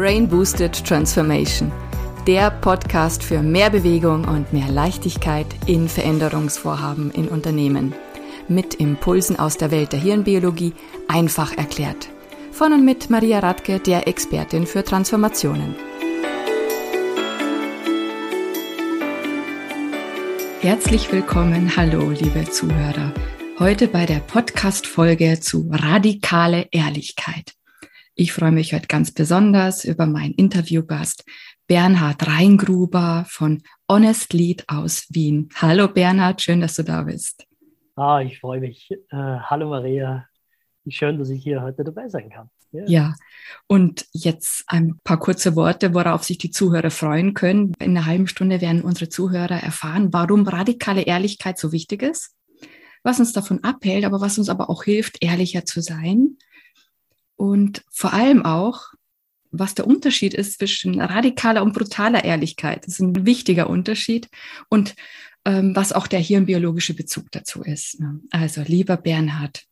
Brain Boosted Transformation, der Podcast für mehr Bewegung und mehr Leichtigkeit in Veränderungsvorhaben in Unternehmen. Mit Impulsen aus der Welt der Hirnbiologie einfach erklärt. Von und mit Maria Radke, der Expertin für Transformationen. Herzlich willkommen, hallo liebe Zuhörer. Heute bei der Podcast-Folge zu radikale Ehrlichkeit. Ich freue mich heute ganz besonders über meinen Interviewgast Bernhard Reingruber von Honest Lead aus Wien. Hallo Bernhard, schön, dass du da bist. Ah, ich freue mich. Äh, hallo Maria, schön, dass ich hier heute dabei sein kann. Ja. ja, und jetzt ein paar kurze Worte, worauf sich die Zuhörer freuen können. In einer halben Stunde werden unsere Zuhörer erfahren, warum radikale Ehrlichkeit so wichtig ist, was uns davon abhält, aber was uns aber auch hilft, ehrlicher zu sein. Und vor allem auch, was der Unterschied ist zwischen radikaler und brutaler Ehrlichkeit. Das ist ein wichtiger Unterschied. Und ähm, was auch der hirnbiologische Bezug dazu ist. Also, lieber Bernhard,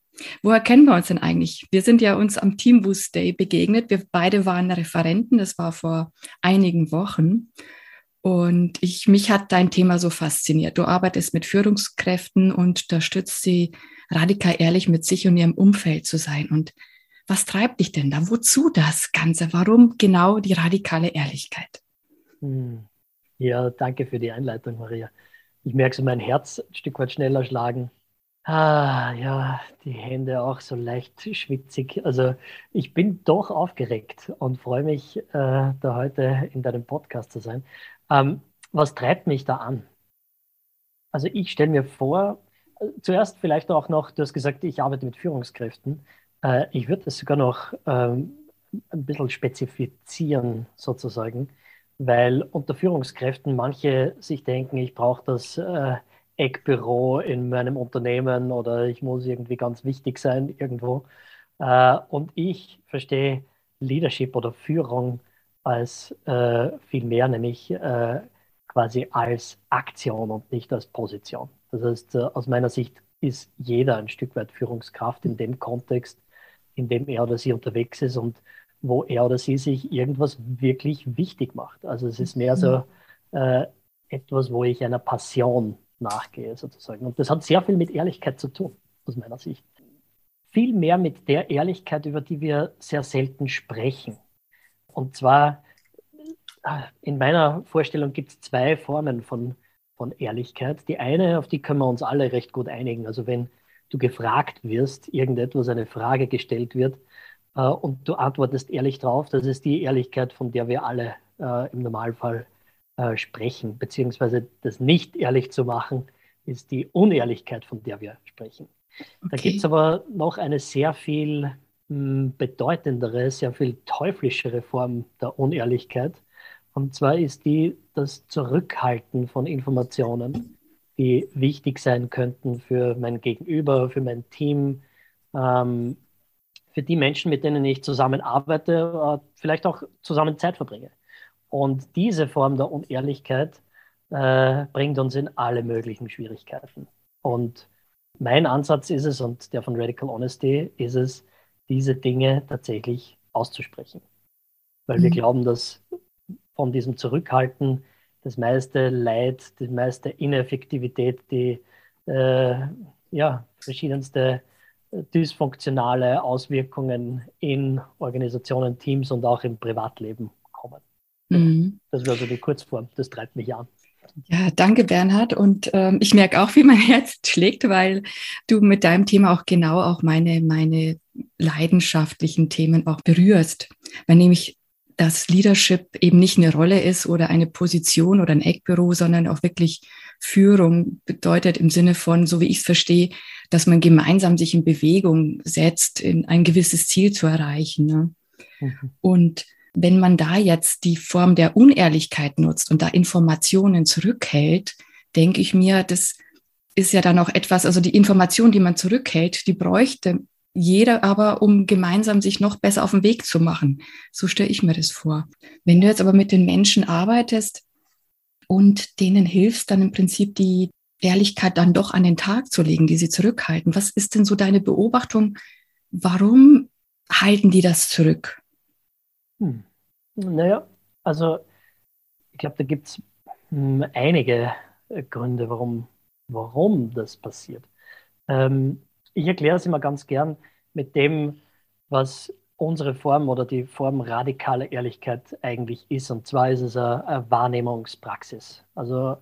Woher kennen wir uns denn eigentlich? Wir sind ja uns am Team Boost Day begegnet. Wir beide waren Referenten. Das war vor einigen Wochen. Und ich, mich hat dein Thema so fasziniert. Du arbeitest mit Führungskräften und unterstützt sie radikal ehrlich mit sich und ihrem Umfeld zu sein. Und was treibt dich denn da? Wozu das Ganze? Warum genau die radikale Ehrlichkeit? Hm. Ja, danke für die Einleitung, Maria. Ich merke so mein Herz ein Stück weit schneller schlagen Ah, ja, die Hände auch so leicht schwitzig. Also ich bin doch aufgeregt und freue mich, äh, da heute in deinem Podcast zu sein. Ähm, was treibt mich da an? Also ich stelle mir vor, äh, zuerst vielleicht auch noch, du hast gesagt, ich arbeite mit Führungskräften. Äh, ich würde das sogar noch ähm, ein bisschen spezifizieren sozusagen, weil unter Führungskräften manche sich denken, ich brauche das äh, Eckbüro in meinem Unternehmen oder ich muss irgendwie ganz wichtig sein irgendwo. Äh, und ich verstehe Leadership oder Führung als äh, viel mehr, nämlich äh, quasi als Aktion und nicht als Position. Das heißt, äh, aus meiner Sicht ist jeder ein Stück weit Führungskraft in dem Kontext, in dem er oder sie unterwegs ist und wo er oder sie sich irgendwas wirklich wichtig macht. Also es ist mehr so äh, etwas, wo ich einer Passion nachgehe sozusagen. Und das hat sehr viel mit Ehrlichkeit zu tun, aus meiner Sicht. Viel mehr mit der Ehrlichkeit, über die wir sehr selten sprechen. Und zwar, in meiner Vorstellung gibt es zwei Formen von, von Ehrlichkeit. Die eine, auf die können wir uns alle recht gut einigen. Also wenn du gefragt wirst, irgendetwas, eine Frage gestellt wird, äh, und du antwortest ehrlich drauf, das ist die Ehrlichkeit, von der wir alle äh, im Normalfall äh, sprechen, beziehungsweise das nicht ehrlich zu machen, ist die Unehrlichkeit, von der wir sprechen. Okay. Da gibt es aber noch eine sehr viel mh, hm, bedeutendere, sehr viel teuflischere Form der Unehrlichkeit. Und zwar ist die das Zurückhalten von Informationen, die wichtig sein könnten für mein Gegenüber, für mein Team, ähm, für die Menschen, mit denen ich zusammenarbeite, äh, vielleicht auch zusammen Zeit verbringe. Und diese Form der Unehrlichkeit äh, bringt uns in alle möglichen Schwierigkeiten. Und mein Ansatz ist es, und der von Radical Honesty ist es, diese Dinge tatsächlich auszusprechen. Weil mhm. wir glauben, dass von diesem Zurückhalten das meiste Leid, die meiste Ineffektivität, die äh, ja, verschiedenste äh, dysfunktionale Auswirkungen in Organisationen, Teams und auch im Privatleben Mhm. Das wäre so die Kurzform. Das treibt mich an. Ja, danke Bernhard. Und ähm, ich merke auch, wie mein Herz schlägt, weil du mit deinem Thema auch genau auch meine, meine leidenschaftlichen Themen auch berührst. Weil nämlich das Leadership eben nicht eine Rolle ist oder eine Position oder ein Eckbüro, sondern auch wirklich Führung bedeutet im Sinne von, so wie ich es verstehe, dass man gemeinsam sich in Bewegung setzt, in ein gewisses Ziel zu erreichen. Ne? Mhm. Und wenn man da jetzt die Form der Unehrlichkeit nutzt und da Informationen zurückhält, denke ich mir, das ist ja dann auch etwas, also die Information, die man zurückhält, die bräuchte jeder aber, um gemeinsam sich noch besser auf den Weg zu machen. So stelle ich mir das vor. Wenn du jetzt aber mit den Menschen arbeitest und denen hilfst, dann im Prinzip die Ehrlichkeit dann doch an den Tag zu legen, die sie zurückhalten. Was ist denn so deine Beobachtung? Warum halten die das zurück? Hm. Naja, also ich glaube, da gibt es hm, einige Gründe, warum, warum das passiert. Ähm, ich erkläre es immer ganz gern mit dem, was unsere Form oder die Form radikale Ehrlichkeit eigentlich ist. Und zwar ist es eine, eine Wahrnehmungspraxis. Also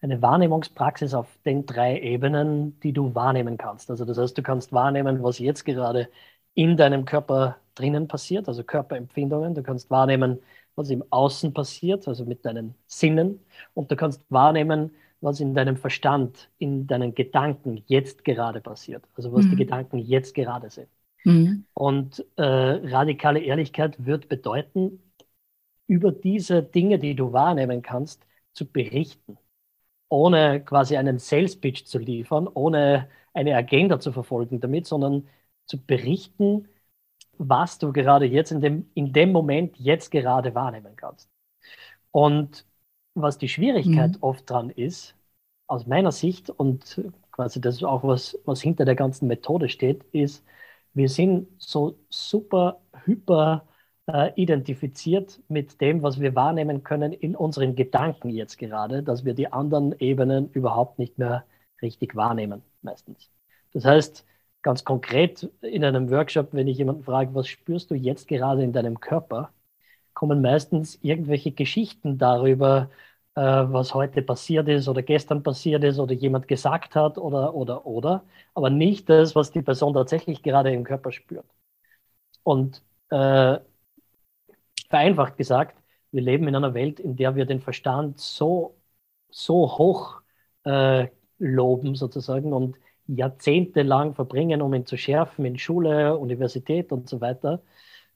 eine Wahrnehmungspraxis auf den drei Ebenen, die du wahrnehmen kannst. Also das heißt, du kannst wahrnehmen, was jetzt gerade in deinem Körper drinnen passiert, also Körperempfindungen. Du kannst wahrnehmen, was im Außen passiert, also mit deinen Sinnen. Und du kannst wahrnehmen, was in deinem Verstand, in deinen Gedanken jetzt gerade passiert. Also was mhm. die Gedanken jetzt gerade sind. Mhm. Und äh, radikale Ehrlichkeit wird bedeuten, über diese Dinge, die du wahrnehmen kannst, zu berichten. Ohne quasi einen Sales Pitch zu liefern, ohne eine Agenda zu verfolgen damit, sondern zu berichten, was du gerade jetzt in dem, in dem Moment jetzt gerade wahrnehmen kannst. Und was die Schwierigkeit mhm. oft dran ist, aus meiner Sicht, und quasi das ist auch was, was hinter der ganzen Methode steht, ist, wir sind so super hyper äh, identifiziert mit dem, was wir wahrnehmen können in unseren Gedanken jetzt gerade, dass wir die anderen Ebenen überhaupt nicht mehr richtig wahrnehmen, meistens. Das heißt, ganz konkret in einem Workshop, wenn ich jemanden frage, was spürst du jetzt gerade in deinem Körper, kommen meistens irgendwelche Geschichten darüber, äh, was heute passiert ist oder gestern passiert ist oder jemand gesagt hat oder, oder, oder, aber nicht das, was die Person tatsächlich gerade im Körper spürt. Und äh, vereinfacht gesagt, wir leben in einer Welt, in der wir den Verstand so, so hoch äh, loben sozusagen und jahrzehntelang verbringen, um ihn zu schärfen in Schule, Universität und so weiter,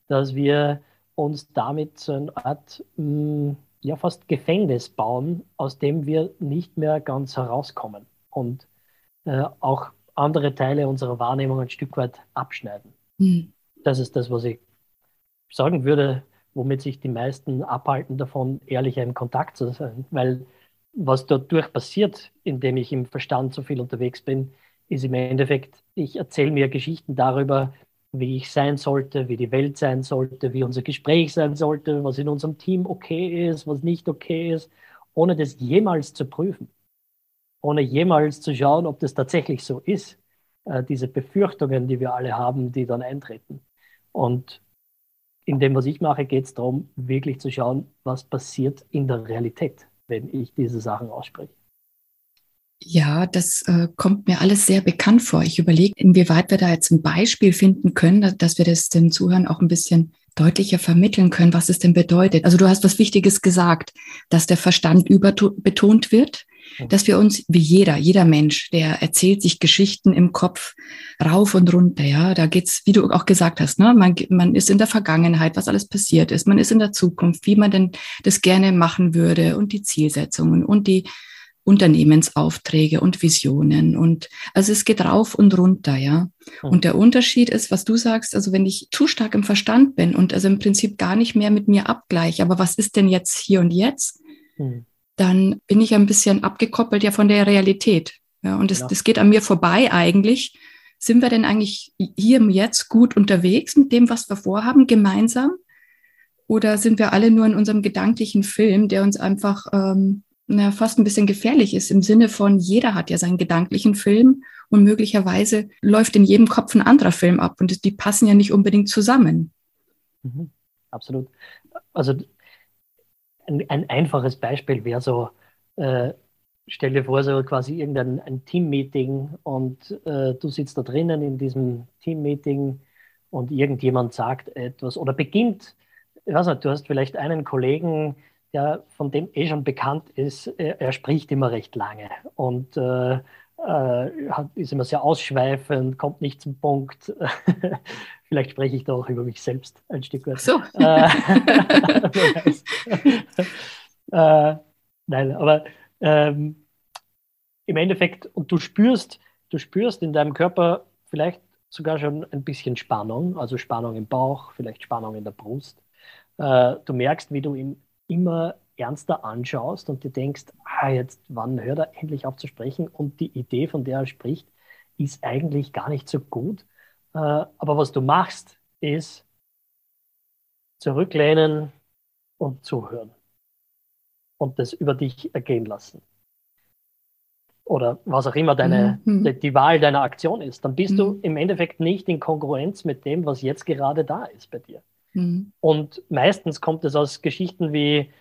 dass wir uns damit so eine Art mh, mm, ja fast Gefängnis bauen, aus dem wir nicht mehr ganz herauskommen und äh, auch andere Teile unserer Wahrnehmung ein Stück weit abschneiden. Mhm. Das ist das, was ich sagen würde, womit sich die meisten abhalten davon, ehrlicher in Kontakt zu sein. Weil was dadurch passiert, indem ich im Verstand so viel unterwegs bin, ist im Endeffekt, ich erzähle mir Geschichten darüber, wie ich sein sollte, wie die Welt sein sollte, wie unser Gespräch sein sollte, was in unserem Team okay ist, was nicht okay ist, ohne das jemals zu prüfen, ohne jemals zu schauen, ob das tatsächlich so ist. Äh, diese Befürchtungen, die wir alle haben, die dann eintreten. Und in dem, was ich mache, geht es darum, wirklich zu schauen, was passiert in der Realität, wenn ich diese Sachen ausspreche. Ja, das äh, kommt mir alles sehr bekannt vor. Ich überlege, inwieweit wir da jetzt ein Beispiel finden können, dass wir das den Zuhörern auch ein bisschen deutlicher vermitteln können, was es denn bedeutet. Also du hast was Wichtiges gesagt, dass der Verstand überbetont wird, dass wir uns, wie jeder, jeder Mensch, der erzählt sich Geschichten im Kopf rauf und runter, ja, da geht's, wie du auch gesagt hast, ne, man, man ist in der Vergangenheit, was alles passiert ist, man ist in der Zukunft, wie man denn das gerne machen würde und die Zielsetzungen und die Unternehmensaufträge und Visionen und also es geht rauf und runter, ja. Hm. Und der Unterschied ist, was du sagst, also wenn ich zu stark im Verstand bin und also im Prinzip gar nicht mehr mit mir abgleiche, aber was ist denn jetzt hier und jetzt? Hm. Dann bin ich ein bisschen abgekoppelt ja von der Realität. Ja, und das, ja. das geht an mir vorbei eigentlich. Sind wir denn eigentlich hier im Jetzt gut unterwegs mit dem, was wir vorhaben, gemeinsam? Oder sind wir alle nur in unserem gedanklichen Film, der uns einfach ähm, na, fast ein bisschen gefährlich ist, im Sinne von, jeder hat ja seinen gedanklichen Film und möglicherweise läuft in jedem Kopf ein anderer Film ab und die passen ja nicht unbedingt zusammen. Mhm, absolut. Also ein, ein, einfaches Beispiel wäre so, äh, stell dir vor, so quasi irgendein ein Teammeeting und äh, du sitzt da drinnen in diesem Teammeeting und irgendjemand sagt etwas oder beginnt, ich weiß nicht, du hast vielleicht einen Kollegen, der von dem eh schon bekannt ist, er, er spricht immer recht lange und äh, äh, hat, ist immer sehr ausschweifend, kommt nicht zum Punkt. Vielleicht spreche ich da auch über mich selbst ein Stück weit. So. Äh, äh, nein, aber ähm, im Endeffekt, und du spürst, du spürst in deinem Körper vielleicht sogar schon ein bisschen Spannung, also Spannung im Bauch, vielleicht Spannung in der Brust. Äh, du merkst, wie du im immer ernster anschaust und dir denkst, ah, jetzt wann hört er endlich auf zu sprechen und die Idee, von der er spricht, ist eigentlich gar nicht so gut. Äh, aber was du machst, ist zurücklehnen, und zuhören und das über dich ergehen lassen. Oder was auch immer deine, mhm. die, die, Wahl deiner Aktion ist, dann bist mhm. du im Endeffekt nicht in Kongruenz mit dem, was jetzt gerade da ist bei dir. Mhm. Und meistens kommt es aus Geschichten wie,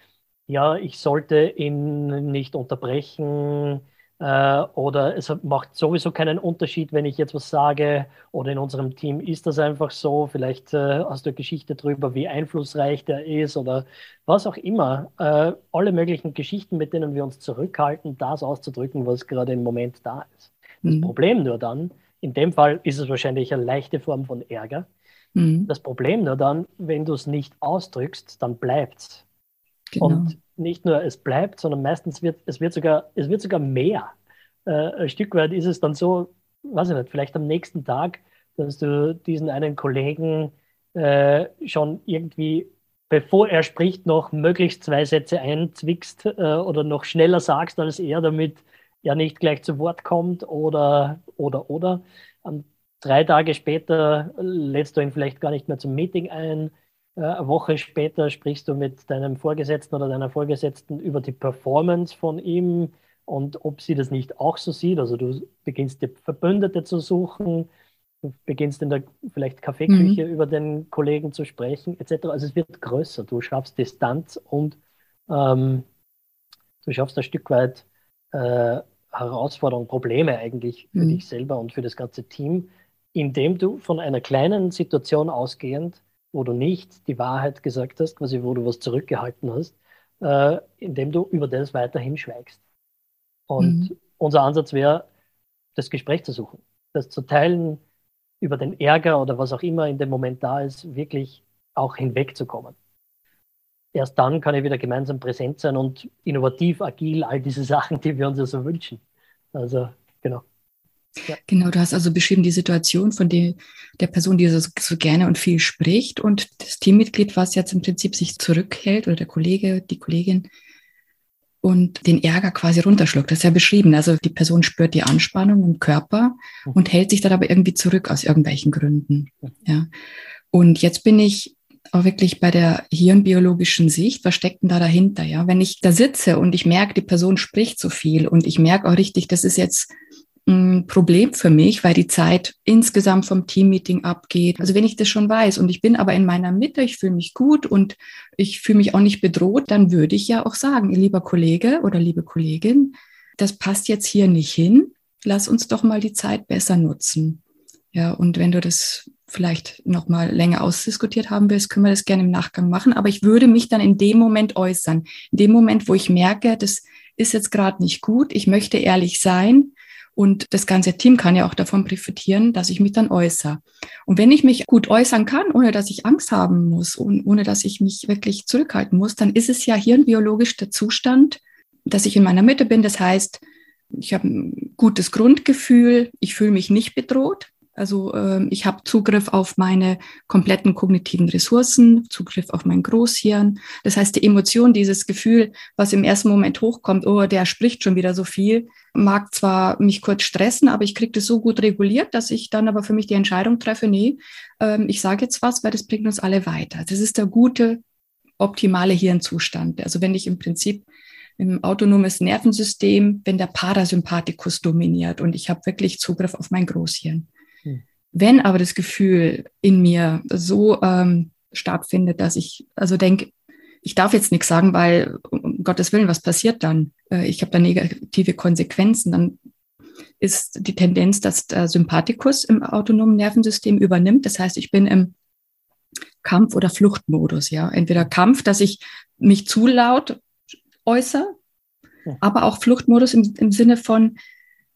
ja, ich sollte ihn nicht unterbrechen, äh, oder es macht sowieso keinen Unterschied, wenn ich jetzt was sage oder in unserem Team ist das einfach so. Vielleicht äh, hast du eine Geschichte darüber, wie einflussreich der ist oder was auch immer. Äh, alle möglichen Geschichten, mit denen wir uns zurückhalten, das auszudrücken, was gerade im Moment da ist. Das mhm. Problem nur dann, in dem Fall ist es wahrscheinlich eine leichte Form von Ärger. Mhm. Das Problem nur dann, wenn du es nicht ausdrückst, dann bleibt es. Genau. Und nicht nur es bleibt, sondern meistens wird es wird sogar, es wird sogar mehr. Äh, ein Stück weit ist es dann so, weiß ich nicht, vielleicht am nächsten Tag, dass du diesen einen Kollegen äh, schon irgendwie, bevor er spricht, noch möglichst zwei Sätze einzwickst äh, oder noch schneller sagst als er, damit er nicht gleich zu Wort kommt oder, oder, oder. Und drei Tage später lädst du ihn vielleicht gar nicht mehr zum Meeting ein äh, eine Woche später sprichst du mit deinem Vorgesetzten oder deiner Vorgesetzten über die Performance von ihm und ob sie das nicht auch so sieht. Also du beginnst dir Verbündete zu suchen, du beginnst in der vielleicht Kaffeeküche mhm. über den Kollegen zu sprechen, etc. Also es wird größer. Du schaffst Distanz und ähm, du schaffst ein Stück weit äh, Herausforderungen, Probleme eigentlich für mhm. dich selber und für das ganze Team, indem du von einer kleinen Situation ausgehend wo du nicht die Wahrheit gesagt hast, quasi wo du was zurückgehalten hast, äh, indem du über das weiterhin schweigst. Und mhm. unser Ansatz wäre, das Gespräch zu suchen, das zu teilen, über den Ärger oder was auch immer in dem Moment da ist, wirklich auch hinwegzukommen. Erst dann kann ich wieder gemeinsam präsent sein und innovativ, agil, all diese Sachen, die wir uns ja so wünschen. Also, genau. Ja. Genau, du hast also beschrieben die Situation von der, der Person, die so, so gerne und viel spricht und das Teammitglied, was jetzt im Prinzip sich zurückhält oder der Kollege, die Kollegin und den Ärger quasi runterschluckt. Das ist ja beschrieben. Also die Person spürt die Anspannung im Körper mhm. und hält sich dann aber irgendwie zurück aus irgendwelchen Gründen. Mhm. Ja. Und jetzt bin ich auch wirklich bei der hirnbiologischen Sicht, was steckt denn da dahinter? Ja, wenn ich da sitze und ich merke, die Person spricht so viel und ich merke auch richtig, das ist jetzt ein Problem für mich, weil die Zeit insgesamt vom Teammeeting abgeht. Also wenn ich das schon weiß und ich bin aber in meiner Mitte, ich fühle mich gut und ich fühle mich auch nicht bedroht, dann würde ich ja auch sagen, lieber Kollege oder liebe Kollegin, das passt jetzt hier nicht hin. Lass uns doch mal die Zeit besser nutzen. Ja, und wenn du das vielleicht noch mal länger ausdiskutiert haben willst, können wir das gerne im Nachgang machen. Aber ich würde mich dann in dem Moment äußern. In dem Moment, wo ich merke, das ist jetzt gerade nicht gut, ich möchte ehrlich sein, und das ganze Team kann ja auch davon profitieren, dass ich mich dann äußere. Und wenn ich mich gut äußern kann, ohne dass ich Angst haben muss und ohne dass ich mich wirklich zurückhalten muss, dann ist es ja hirnbiologisch der Zustand, dass ich in meiner Mitte bin. Das heißt, ich habe ein gutes Grundgefühl, ich fühle mich nicht bedroht. Also äh, ich habe Zugriff auf meine kompletten kognitiven Ressourcen, Zugriff auf mein Großhirn. Das heißt, die Emotion, dieses Gefühl, was im ersten Moment hochkommt, oh, der spricht schon wieder so viel, mag zwar mich kurz stressen, aber ich kriege das so gut reguliert, dass ich dann aber für mich die Entscheidung treffe, nee, ähm, ich sage jetzt was, weil das bringt uns alle weiter. Das ist der gute, optimale Hirnzustand. Also wenn ich im Prinzip im autonomes Nervensystem, wenn der Parasympathikus dominiert und ich habe wirklich Zugriff auf mein Großhirn. Hm. Wenn aber das Gefühl in mir so ähm, stark findet, dass ich also denke, ich darf jetzt nichts sagen, weil um Gottes Willen, was passiert dann? Äh, ich habe da negative Konsequenzen. Dann ist die Tendenz, dass der Sympathikus im autonomen Nervensystem übernimmt. Das heißt, ich bin im Kampf- oder Fluchtmodus. Ja, entweder Kampf, dass ich mich zu laut äußere, aber auch Fluchtmodus im, im Sinne von,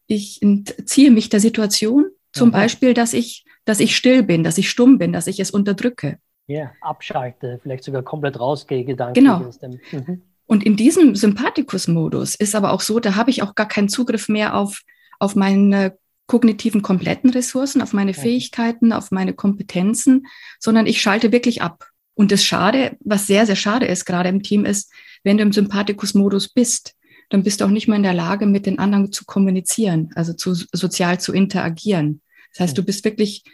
ich entziehe mich der Situation. Zum ja. Beispiel, dass ich, dass ich still bin, dass ich stumm bin, dass ich es unterdrücke. Ja, abschalte, vielleicht sogar komplett rausgehe, gedanklich. Genau. Mhm. Und in diesem Sympathikus-Modus ist aber auch so, da habe ich auch gar keinen Zugriff mehr auf, auf meine kognitiven kompletten Ressourcen, auf meine Fähigkeiten, auf meine Kompetenzen, sondern ich schalte wirklich ab. Und das Schade, was sehr, sehr schade ist, gerade im Team, ist, wenn du im Sympathikus-Modus bist, dann bist du auch nicht mehr in der Lage, mit den anderen zu kommunizieren, also zu, sozial zu interagieren. Das heißt, du bist wirklich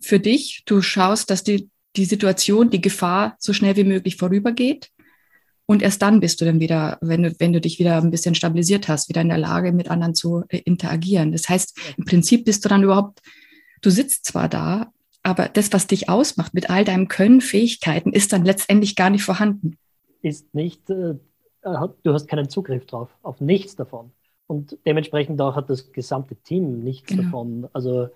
für dich, du schaust, dass die die Situation, die Gefahr so schnell wie möglich vorübergeht. Und erst dann bist du dann wieder, wenn du, wenn du dich wieder ein bisschen stabilisiert hast, wieder in der Lage, mit anderen zu äh, interagieren. Das heißt, im Prinzip bist du dann überhaupt, du sitzt zwar da, aber das, was dich ausmacht mit all deinem Können, Fähigkeiten, ist dann letztendlich gar nicht vorhanden. Ist nicht, äh, du hast keinen Zugriff drauf, auf nichts davon. Und dementsprechend auch hat das gesamte Team nichts genau. davon. Also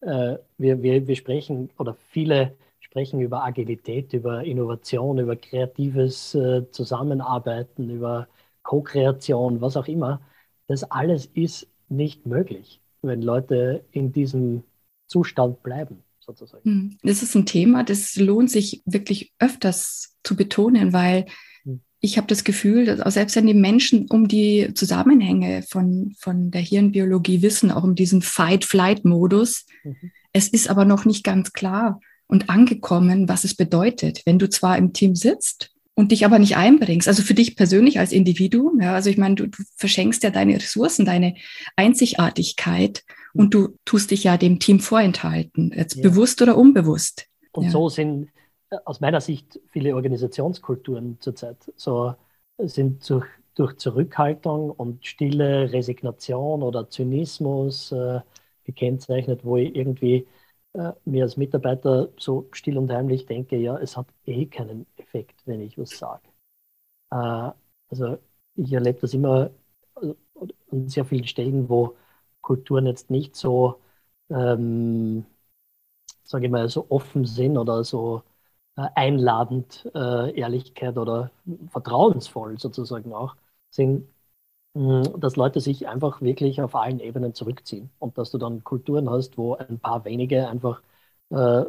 äh, wir, wir, wir sprechen oder viele sprechen über Agilität, über Innovation, über kreatives äh, Zusammenarbeiten, über Co-Kreation, was auch immer. Das alles ist nicht möglich, wenn Leute in diesem Zustand bleiben, sozusagen. Hm. Das ist ein Thema, das lohnt sich wirklich öfters zu betonen, weil hm. Ich habe das Gefühl, dass auch selbst wenn die Menschen um die Zusammenhänge von, von der Hirnbiologie wissen, auch um diesen Fight-Flight-Modus, mhm. es ist aber noch nicht ganz klar, und angekommen, was es bedeutet, wenn du zwar im Team sitzt und dich aber nicht einbringst. Also für dich persönlich als Individuum, ja, also ich meine, du, du verschenkst ja deine Ressourcen, deine Einzigartigkeit und du tust dich ja dem Team vorenthalten, jetzt ja. bewusst oder unbewusst. Und ja. so sind aus meiner Sicht viele Organisationskulturen zurzeit so sind durch, durch Zurückhaltung und stille Resignation oder Zynismus äh, gekennzeichnet, wo ich irgendwie äh, mir als Mitarbeiter so still und heimlich denke, ja, es hat eh keinen Effekt, wenn ich was sage. Äh, also ich erlebe das immer also, an sehr vielen Stellen, wo Kulturen jetzt nicht so, ähm, sage ich mal, so offen sind oder so äh, einladend, äh, Ehrlichkeit oder vertrauensvoll sozusagen auch sind, dass Leute sich einfach wirklich auf allen Ebenen zurückziehen und dass du dann Kulturen hast, wo ein paar wenige einfach äh,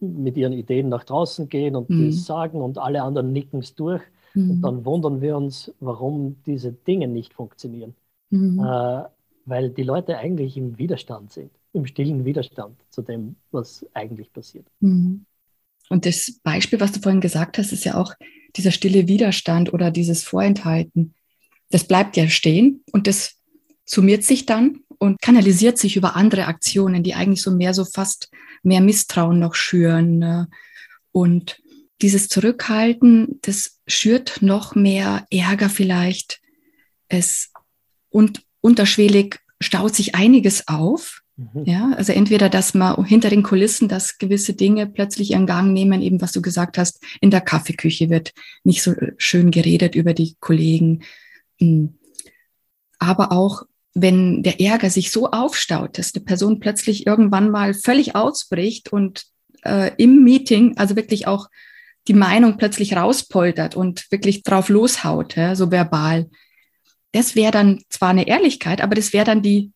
mit ihren Ideen nach draußen gehen und mhm. das sagen und alle anderen nicken es durch. Mhm. Und dann wundern wir uns, warum diese Dinge nicht funktionieren. Mhm. Äh, weil die Leute eigentlich im Widerstand sind, im stillen Widerstand zu dem, was eigentlich passiert. Mhm. Und das Beispiel, was du vorhin gesagt hast, ist ja auch dieser stille Widerstand oder dieses Vorenthalten das bleibt ja stehen und das summiert sich dann und kanalisiert sich über andere Aktionen, die eigentlich so mehr so fast mehr Misstrauen noch schüren. Ne? Und dieses Zurückhalten, das schürt noch mehr Ärger vielleicht. Es und unterschwellig staut sich einiges auf. Mhm. Ja, also entweder, dass man hinter den Kulissen, dass gewisse Dinge plötzlich ihren Gang nehmen, eben was du gesagt hast, in der Kaffeeküche wird nicht so schön geredet über die Kollegen. Hm. Aber auch wenn der Ärger sich so aufstaut, dass eine Person plötzlich irgendwann mal völlig ausbricht und äh, im Meeting, also wirklich auch die Meinung plötzlich rauspoltert und wirklich drauf loshaut, ja, so verbal. Das wäre dann zwar eine Ehrlichkeit, aber das wäre dann die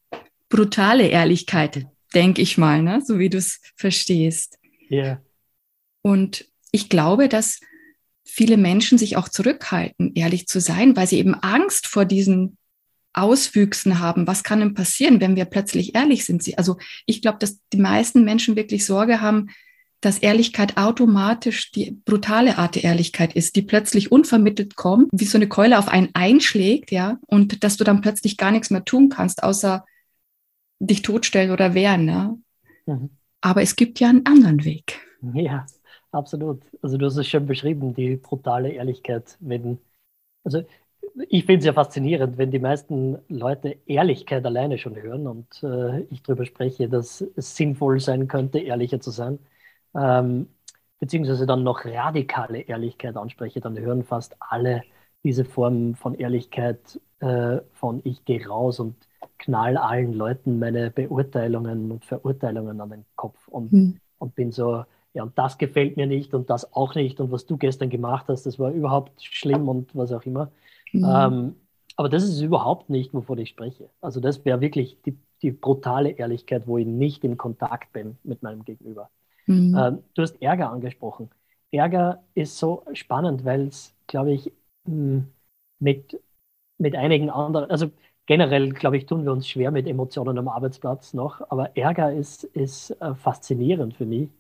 brutale Ehrlichkeit, denke ich mal, ne? so wie du es verstehst. Ja. Yeah. Und ich glaube, dass viele Menschen sich auch zurückhalten, ehrlich zu sein, weil sie eben Angst vor diesen Auswüchsen haben. Was kann denn passieren, wenn wir plötzlich ehrlich sind? Also ich glaube, dass die meisten Menschen wirklich Sorge haben, dass Ehrlichkeit automatisch die brutale Art der Ehrlichkeit ist, die plötzlich unvermittelt kommt, wie so eine Keule auf einen einschlägt, ja, und dass du dann plötzlich gar nichts mehr tun kannst, außer dich totstellen oder wehren, ja. Mhm. Aber es gibt ja einen anderen Weg. Ja, Absolut. Also du hast es schon beschrieben, die brutale Ehrlichkeit. Wenn, also ich finde es ja faszinierend, wenn die meisten Leute Ehrlichkeit alleine schon hören und äh, ich darüber spreche, dass es sinnvoll sein könnte, ehrlicher zu sein, ähm, beziehungsweise dann noch radikale Ehrlichkeit anspreche, dann hören fast alle diese Formen von Ehrlichkeit äh, von ich gehe raus und knall allen Leuten meine Beurteilungen und Verurteilungen an den Kopf und, hm. und bin so, ja, und das gefällt mir nicht und das auch nicht und was du gestern gemacht hast, das war überhaupt schlimm und was auch immer. Mhm. Ähm, aber das ist überhaupt nicht, wovon ich spreche. Also das wäre wirklich die, die, brutale Ehrlichkeit, wo ich nicht in Kontakt bin mit meinem Gegenüber. Mhm. Ähm, du hast Ärger angesprochen. Ärger ist so spannend, weil es, glaube ich, hm, mit, mit einigen anderen, also generell, glaube ich, tun wir uns schwer mit Emotionen am Arbeitsplatz noch, aber Ärger ist, ist äh, faszinierend für mich,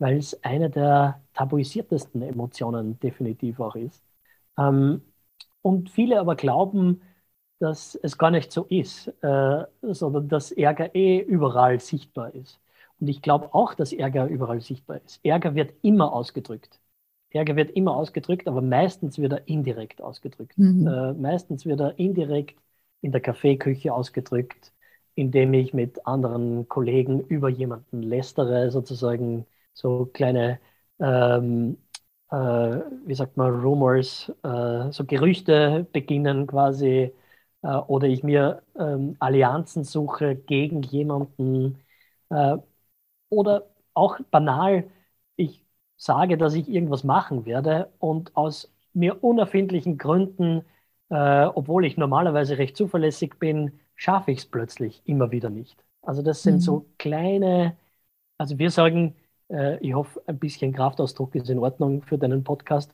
weil es eine der tabuisiertesten Emotionen definitiv auch ist. Ähm, und viele aber glauben, dass es gar nicht so ist, äh, sondern dass Ärger eh überall sichtbar ist. Und ich glaube auch, dass Ärger überall sichtbar ist. Ärger wird immer ausgedrückt. Ärger wird immer ausgedrückt, aber meistens wird er indirekt ausgedrückt. Mhm. Äh, meistens wird er indirekt in der Kaffeeküche ausgedrückt, indem ich mit anderen Kollegen über jemanden lästere, sozusagen so kleine, ähm, äh, wie sagt man, Rumors, äh, so Gerüchte beginnen quasi, äh, oder ich mir ähm, Allianzen suche gegen jemanden, äh, oder auch banal, ich sage, dass ich irgendwas machen werde und aus mir unerfindlichen Gründen, äh, obwohl ich normalerweise recht zuverlässig bin, schaffe ich es plötzlich immer wieder nicht. Also das sind mhm. so kleine, also wir sagen, äh, ich hoffe, ein bisschen Kraftausdruck ist in Ordnung für deinen Podcast.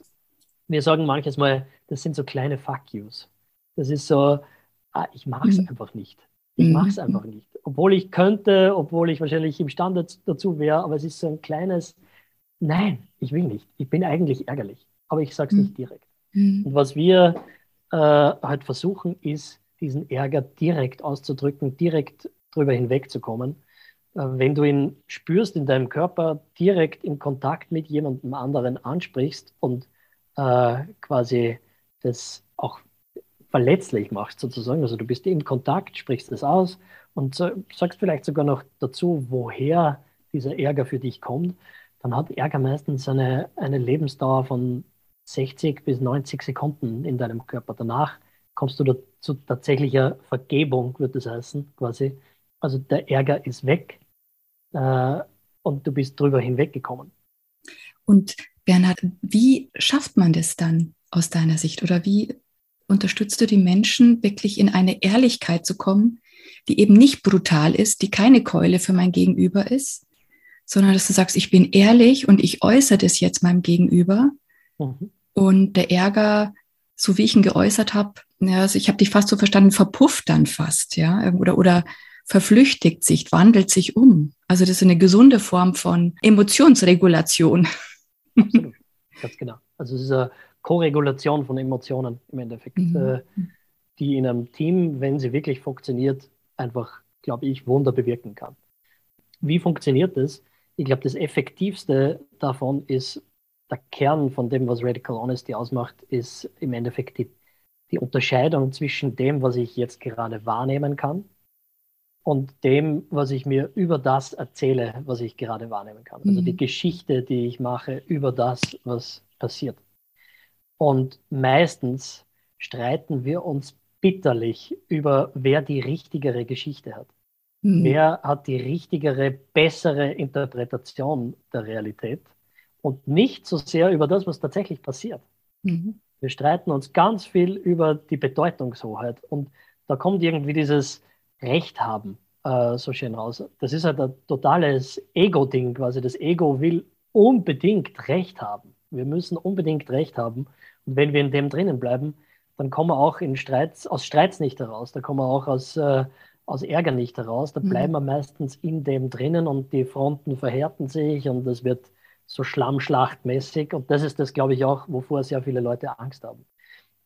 Wir sagen manches Mal, das sind so kleine Fuck yous. Das ist so, ah, ich mache es mhm. einfach nicht. Ich mache es mhm. einfach nicht. Obwohl ich könnte, obwohl ich wahrscheinlich imstande dazu wäre, aber es ist so ein kleines, nein, ich will nicht. Ich bin eigentlich ärgerlich, aber ich sage es mhm. nicht direkt. Mhm. Und was wir äh, halt versuchen, ist, diesen Ärger direkt auszudrücken, direkt drüber hinwegzukommen. Äh, wenn du ihn spürst in deinem Körper, direkt in Kontakt mit jemandem anderen ansprichst und äh, quasi das auch verletzlich machst sozusagen. Also du bist in Kontakt, sprichst es aus und sagst vielleicht sogar noch dazu, woher dieser Ärger für dich kommt, dann hat Ärger meistens eine, eine Lebensdauer von 60 bis 90 Sekunden in deinem Körper. Danach kommst du zu tatsächlicher Vergebung, wird es heißen, quasi. Also der Ärger ist weg äh, und du bist drüber hinweggekommen. Und Bernhard, wie schafft man das dann aus deiner Sicht? Oder wie unterstützt du die Menschen, wirklich in eine Ehrlichkeit zu kommen, die eben nicht brutal ist, die keine Keule für mein Gegenüber ist, sondern dass du sagst, ich bin ehrlich und ich äußere das jetzt meinem Gegenüber. Mhm. Und der Ärger, so wie ich ihn geäußert habe, ja, also ich habe dich fast so verstanden, verpufft dann fast, ja, oder, oder verflüchtigt sich, wandelt sich um. Also das ist eine gesunde Form von Emotionsregulation. Absolut, ganz genau. Also es ist eine Koregulation von Emotionen im Endeffekt, mhm. äh, die in einem Team, wenn sie wirklich funktioniert, einfach, glaube ich, Wunder bewirken kann. Wie funktioniert das? Ich glaube, das Effektivste davon ist, der Kern von dem, was Radical Honesty ausmacht, ist im Endeffekt die, die Unterscheidung zwischen dem, was ich jetzt gerade wahrnehmen kann und dem, was ich mir über das erzähle, was ich gerade wahrnehmen kann. Also die mhm. Geschichte, die ich mache über das, was passiert. Und meistens streiten wir uns bitterlich über, wer die richtigere Geschichte hat. Mhm. Wer hat die richtigere, bessere Interpretation der Realität und nicht so sehr über das, was tatsächlich passiert. Mhm. Wir streiten uns ganz viel über die Bedeutungshoheit und da kommt irgendwie dieses Recht haben äh, so schön raus. Das ist halt ein totales Ego-Ding quasi. Das Ego will unbedingt Recht haben. Wir müssen unbedingt Recht haben. Und wenn wir in dem drinnen bleiben, dann kommen wir auch in Streits, aus Streits nicht heraus, da kommen wir auch aus, äh, aus Ärger nicht heraus. Da mhm. bleiben wir meistens in dem drinnen und die Fronten verhärten sich und es wird so schlammschlachtmäßig. Und das ist das, glaube ich, auch, wovor sehr viele Leute Angst haben.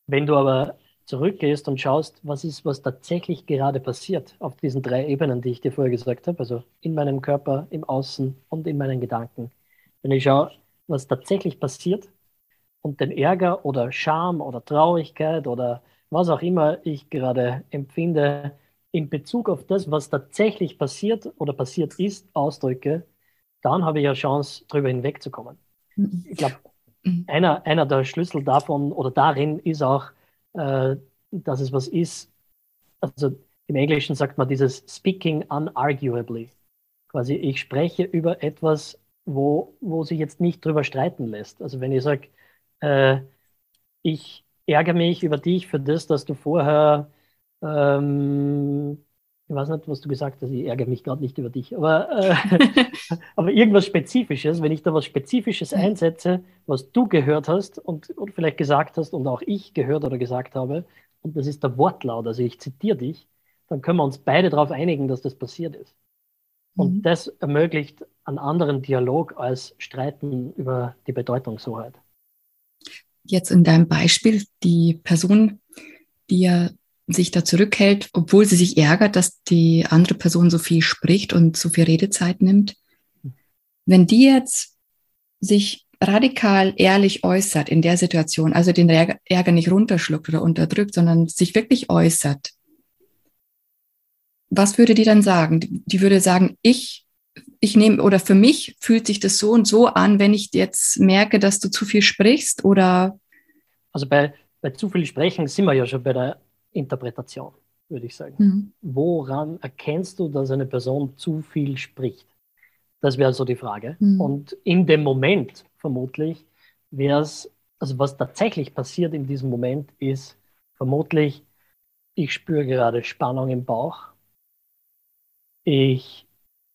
Wenn du aber zurückgehst und schaust, was ist, was tatsächlich gerade passiert auf diesen drei Ebenen, die ich dir vorher gesagt habe, also in meinem Körper, im Außen und in meinen Gedanken. Wenn ich schaue, was tatsächlich passiert, und den Ärger oder Scham oder Traurigkeit oder was auch immer ich gerade empfinde, in Bezug auf das, was tatsächlich passiert oder passiert ist, ausdrücke, dann habe ich eine Chance, darüber hinwegzukommen. Mhm. Ich glaube, mhm. einer, einer der Schlüssel davon oder darin ist auch, äh, dass es was ist, also im Englischen sagt man dieses Speaking unarguably. Quasi, ich spreche über etwas, wo, wo sich jetzt nicht drüber streiten lässt. Also wenn ich sage, äh, ich ärgere mich über dich für das, dass du vorher, ähm, ich weiß nicht, was du gesagt hast, ich ärgere mich gerade nicht über dich, aber, äh, aber irgendwas Spezifisches, wenn ich da was Spezifisches mhm. einsetze, was du gehört hast und, und vielleicht gesagt hast und auch ich gehört oder gesagt habe, und das ist der Wortlaut, also ich zitiere dich, dann können wir uns beide darauf einigen, dass das passiert ist. Und mhm. das ermöglicht einen anderen Dialog als Streiten über die Bedeutungshoheit jetzt in deinem Beispiel die Person, die ja sich da zurückhält, obwohl sie sich ärgert, dass die andere Person so viel spricht und so viel Redezeit nimmt. Wenn die jetzt sich radikal ehrlich äußert in der Situation, also den Ärger nicht runterschluckt oder unterdrückt, sondern sich wirklich äußert, was würde die dann sagen? Die würde sagen, ich, ich nehme, oder für mich fühlt sich das so und so an, wenn ich jetzt merke, dass du zu viel sprichst oder? Also bei, bei zu viel Sprechen sind wir ja schon bei der Interpretation, würde ich sagen. Mhm. Woran erkennst du, dass eine Person zu viel spricht? Das wäre so die Frage. Mhm. Und in dem Moment vermutlich wäre es, also was tatsächlich passiert in diesem Moment ist vermutlich, ich spüre gerade Spannung im Bauch ich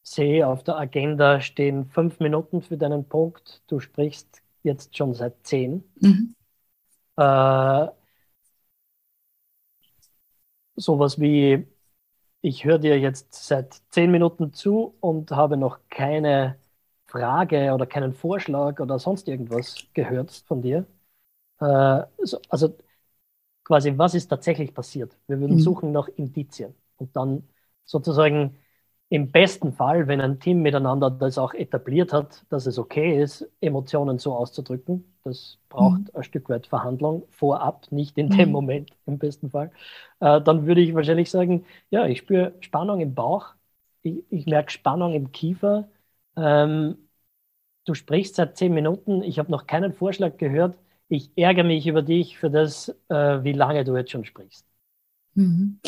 sehe auf der Agenda stehen fünf Minuten für deinen Punkt. Du sprichst jetzt schon seit zehn. Mhm. Äh, sowas wie, ich höre dir jetzt seit zehn Minuten zu und habe noch keine Frage oder keinen Vorschlag oder sonst irgendwas gehört von dir. Äh, so, also quasi, was ist tatsächlich passiert? Wir würden mhm. suchen nach Indizien und dann sozusagen im besten Fall, wenn ein Team miteinander das auch etabliert hat, dass es okay ist, Emotionen so auszudrücken, das braucht mhm. ein Stück weit Verhandlung vorab, nicht in dem mhm. Moment im besten Fall, äh, dann würde ich wahrscheinlich sagen, ja, ich spüre Spannung im Bauch, ich, ich merke Spannung im Kiefer, ähm, du sprichst seit zehn Minuten, ich habe noch keinen Vorschlag gehört, ich ärgere mich über dich für das, äh, wie lange du jetzt schon sprichst. Mhm.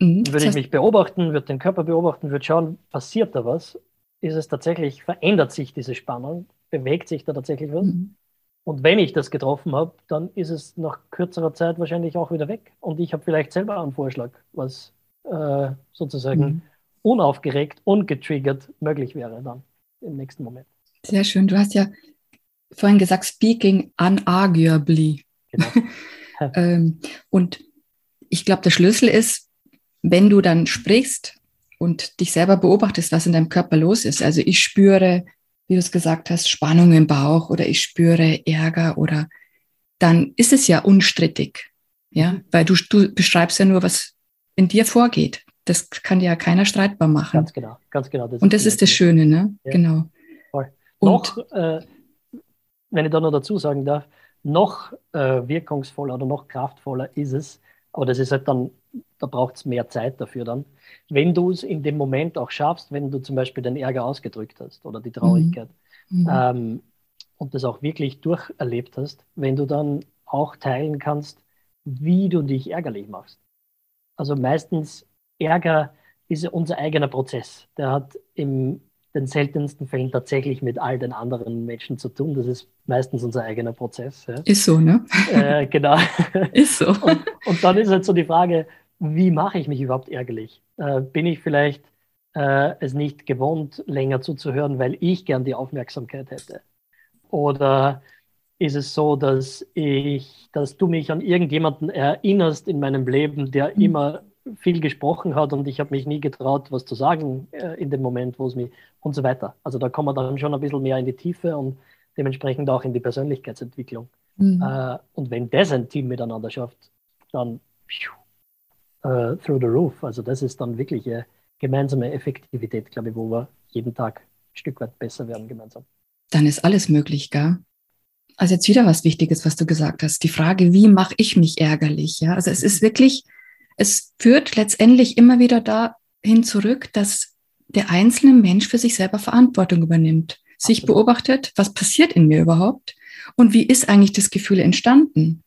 Mhm. Würde ich mich beobachten, würde den Körper beobachten, würde schauen, passiert da was? Ist es tatsächlich, verändert sich diese Spannung? Bewegt sich da tatsächlich was? Mhm. Und wenn ich das getroffen habe, dann ist es nach kürzerer Zeit wahrscheinlich auch wieder weg. Und ich habe vielleicht selber einen Vorschlag, was äh, sozusagen mhm. unaufgeregt, ungetriggert möglich wäre dann im nächsten Moment. Sehr schön. Du hast ja vorhin gesagt, speaking unarguably. Genau. ähm, und ich glaube, der Schlüssel ist, wenn du dann sprichst und dich selber beobachtest, was in deinem Körper los ist, also ich spüre, wie du es gesagt hast, Spannung im Bauch oder ich spüre Ärger oder dann ist es ja unstrittig, ja, mhm. weil du, du beschreibst ja nur, was in dir vorgeht. Das kann ja keiner streitbar machen. Ganz genau, ganz genau. Das und das ist das Schöne, ne? Ja. Genau. Voll. Noch, äh, wenn ich da noch dazu sagen darf, noch äh, wirkungsvoller oder noch kraftvoller ist es, aber das ist halt dann da braucht es mehr Zeit dafür dann. Wenn du es in dem Moment auch schaffst, wenn du zum Beispiel den Ärger ausgedrückt hast oder die Traurigkeit mhm. ähm, und das auch wirklich durcherlebt hast, wenn du dann auch teilen kannst, wie du dich ärgerlich machst. Also meistens Ärger ist unser eigener Prozess. Der hat in den seltensten Fällen tatsächlich mit all den anderen Menschen zu tun. Das ist meistens unser eigener Prozess. Ja. Ist so, ne? Äh, genau. ist so. Und, und, dann ist halt so die Frage, wie mache ich mich überhaupt ärgerlich? Äh, bin ich vielleicht äh, es nicht gewohnt, länger zuzuhören, weil ich gern die Aufmerksamkeit hätte? Oder ist es so, dass ich, dass du mich an irgendjemanden erinnerst in meinem Leben, der mhm. immer viel gesprochen hat und ich habe mich nie getraut, was zu sagen äh, in dem Moment, wo es mich und so weiter. Also da kommen wir dann schon ein bisschen mehr in die Tiefe und dementsprechend auch in die Persönlichkeitsentwicklung. Mhm. Äh, und wenn das ein Team miteinander schafft, dann pfiuh, uh, through the roof. Also das ist dann wirklich eine gemeinsame Effektivität, glaube ich, wo wir jeden Tag ein Stück weit besser werden gemeinsam. Dann ist alles möglich, gell? Also jetzt wieder was Wichtiges, was du gesagt hast. Die Frage, wie mache ich mich ärgerlich? Ja, also es ist wirklich, es führt letztendlich immer wieder dahin zurück, dass der einzelne Mensch für sich selber Verantwortung übernimmt, sich beobachtet, was passiert in mir überhaupt und wie ist eigentlich das Gefühl entstanden.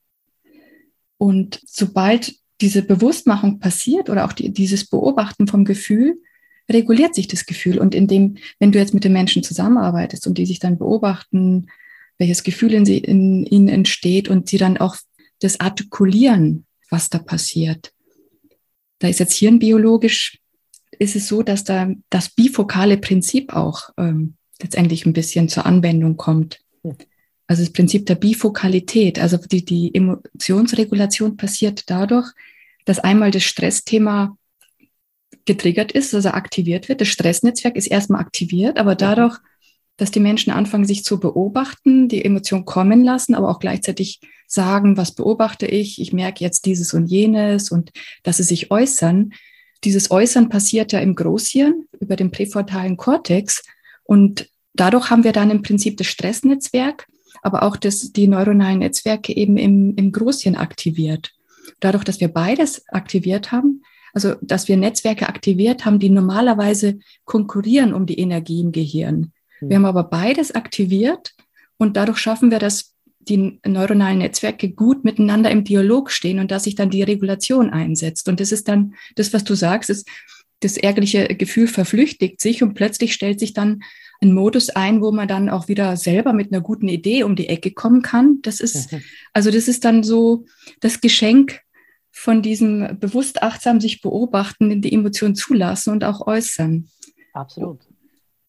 Und sobald diese Bewusstmachung passiert oder auch die, dieses Beobachten vom Gefühl, reguliert sich das Gefühl. Und indem, wenn du jetzt mit den Menschen zusammenarbeitest und die sich dann beobachten, welches Gefühl in, sie, in ihnen entsteht und sie dann auch das artikulieren, was da passiert. Da ist jetzt hirnbiologisch, ist es so, dass da das bifokale Prinzip auch ähm, letztendlich ein bisschen zur Anwendung kommt. Also das Prinzip der Bifokalität, also die, die Emotionsregulation passiert dadurch, dass einmal das Stressthema getriggert ist, also aktiviert wird. Das Stressnetzwerk ist erstmal aktiviert, aber dadurch, dass die Menschen anfangen, sich zu beobachten, die Emotion kommen lassen, aber auch gleichzeitig sagen, was beobachte ich, ich merke jetzt dieses und jenes und dass sie sich äußern. Dieses Äußern passiert ja im Großhirn über den präfrontalen Kortex und dadurch haben wir dann im Prinzip das Stressnetzwerk, aber auch das, die neuronalen Netzwerke eben im, im Großhirn aktiviert. Dadurch, dass wir beides aktiviert haben, also dass wir Netzwerke aktiviert haben, die normalerweise konkurrieren um die Energie im Gehirn. Mhm. Wir haben aber beides aktiviert und dadurch schaffen wir, dass die neuronalen Netzwerke gut miteinander im Dialog stehen und dass sich dann die Regulation einsetzt. Und das ist dann das, was du sagst, ist, das ärgerliche Gefühl verflüchtigt sich und plötzlich stellt sich dann ein Modus ein, wo man dann auch wieder selber mit einer guten Idee um die Ecke kommen kann. Das ist, mhm. also das ist dann so das Geschenk von diesem bewusst achtsam sich beobachten, die Emotionen zulassen und auch äußern. Absolut.